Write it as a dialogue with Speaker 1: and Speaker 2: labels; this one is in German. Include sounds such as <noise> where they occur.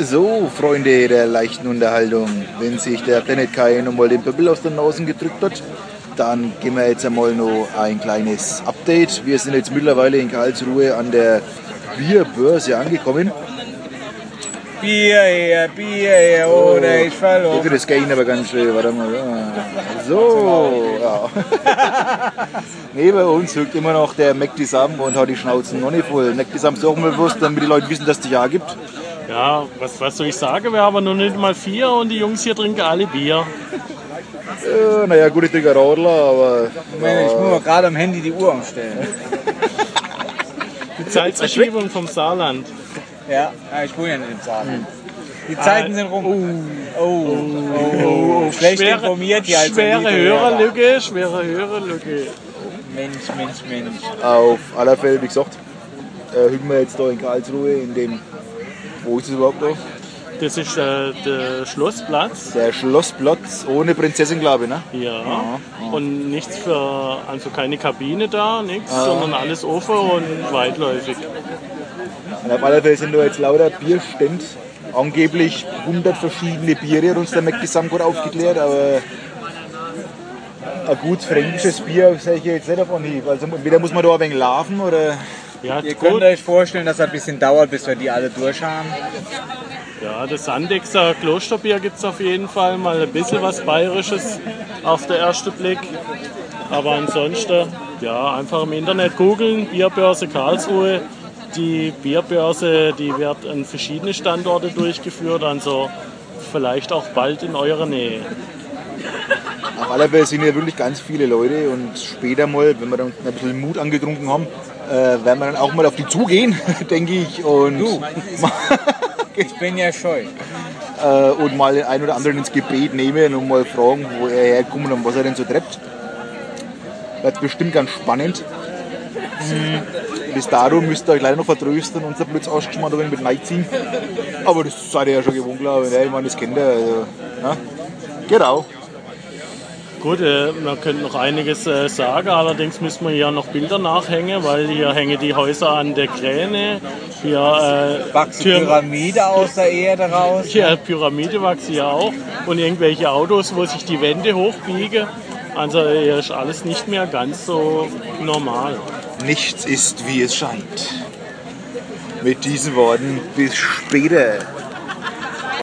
Speaker 1: So, Freunde der leichten Unterhaltung, wenn sich der Planet Kai nochmal den Pöbel aus den Nasen gedrückt hat, dann geben wir jetzt einmal noch ein kleines Update. Wir sind jetzt mittlerweile in Karlsruhe an der Bierbörse angekommen.
Speaker 2: Bier her, Bier her, oder ich verloren.
Speaker 1: Okay, das geht aber ganz schnell, warte mal. So, ja. <laughs> Neben uns hückt immer noch der Mac zusammen und hat die Schnauzen noch nicht voll. Mac zusammen ist auch mal bewusst, damit die Leute wissen, dass es dich ja gibt.
Speaker 3: Ja, was, was soll ich sagen? Wir haben noch nicht mal vier und die Jungs hier trinken alle Bier.
Speaker 1: Ja, naja, gut, ich trinke Radler, aber.
Speaker 2: Moment, Ich muss mal gerade am Handy die Uhr umstellen.
Speaker 3: Die Zeitverschiebung vom Saarland.
Speaker 2: Ja, ja ich wohne ja nicht im Saarland. Die Zeiten sind rum. Oh, oh, oh, oh. Schlecht
Speaker 3: Schwere-
Speaker 2: informiert hier als
Speaker 3: Schwere. Hörerlücke, schwere Hörerlücke.
Speaker 2: Mensch, Mensch, Mensch.
Speaker 1: Auf aller Fälle, wie gesagt, äh, hücken wir jetzt da in Karlsruhe in dem. Wo ist es überhaupt noch?
Speaker 3: Das ist äh, der Schlossplatz.
Speaker 1: Der Schlossplatz ohne Prinzessin, glaube ich, ne?
Speaker 3: Ja. Und nichts für, also keine Kabine da, nichts,
Speaker 1: Ah.
Speaker 3: sondern alles offen und weitläufig.
Speaker 1: Und auf alle Fälle sind da jetzt lauter Bierstände. Angeblich 100 verschiedene Biere, hat uns der Mac Gesamtcode aufgeklärt, aber ein gut fränkisches Bier sehe ich jetzt nicht auf Anhieb. Also entweder muss man da ein wenig laufen oder
Speaker 3: Ja,
Speaker 2: Ihr
Speaker 3: gut.
Speaker 2: könnt euch vorstellen, dass es ein bisschen dauert, bis wir die alle durch haben.
Speaker 3: Ja, das Sandexer Klosterbier gibt es auf jeden Fall mal ein bisschen was Bayerisches auf den ersten Blick. Aber ansonsten, ja, einfach im Internet googeln, Bierbörse Karlsruhe. Die Bierbörse, die wird an verschiedene Standorte durchgeführt, also vielleicht auch bald in eurer Nähe.
Speaker 1: Auf alle Fälle sind ja wirklich ganz viele Leute und später mal, wenn wir dann ein bisschen Mut angetrunken haben, äh, werden wir dann auch mal auf die zugehen, <laughs> denke ich. Und,
Speaker 2: Du. <laughs> Ich bin ja scheu.
Speaker 1: äh, und mal den einen oder anderen ins Gebet nehmen und mal fragen, wo er herkommt und was er denn so treibt. Wird bestimmt ganz spannend. Bis dato müsst ihr euch leider noch vertrösten und unser Blitz ausgeschmackt ein mit reinziehen. Aber das seid ihr ja schon gewohnt, glaube ich. Ne? Ich meine, das kennt ihr. Also, ne? Genau.
Speaker 3: Gut, äh, man könnte noch einiges äh, sagen, allerdings müssen wir hier noch Bilder nachhängen, weil hier hängen die Häuser an der Kräne. Hier, äh,
Speaker 2: Wachse
Speaker 3: Türen-
Speaker 2: Pyramide aus der Erde raus.
Speaker 3: Hier Pyramide wachsen hier auch und irgendwelche Autos, wo sich die Wände hochbiegen. Also hier ist alles nicht mehr ganz so normal.
Speaker 1: Nichts ist, wie es scheint. Mit diesen Worten bis später.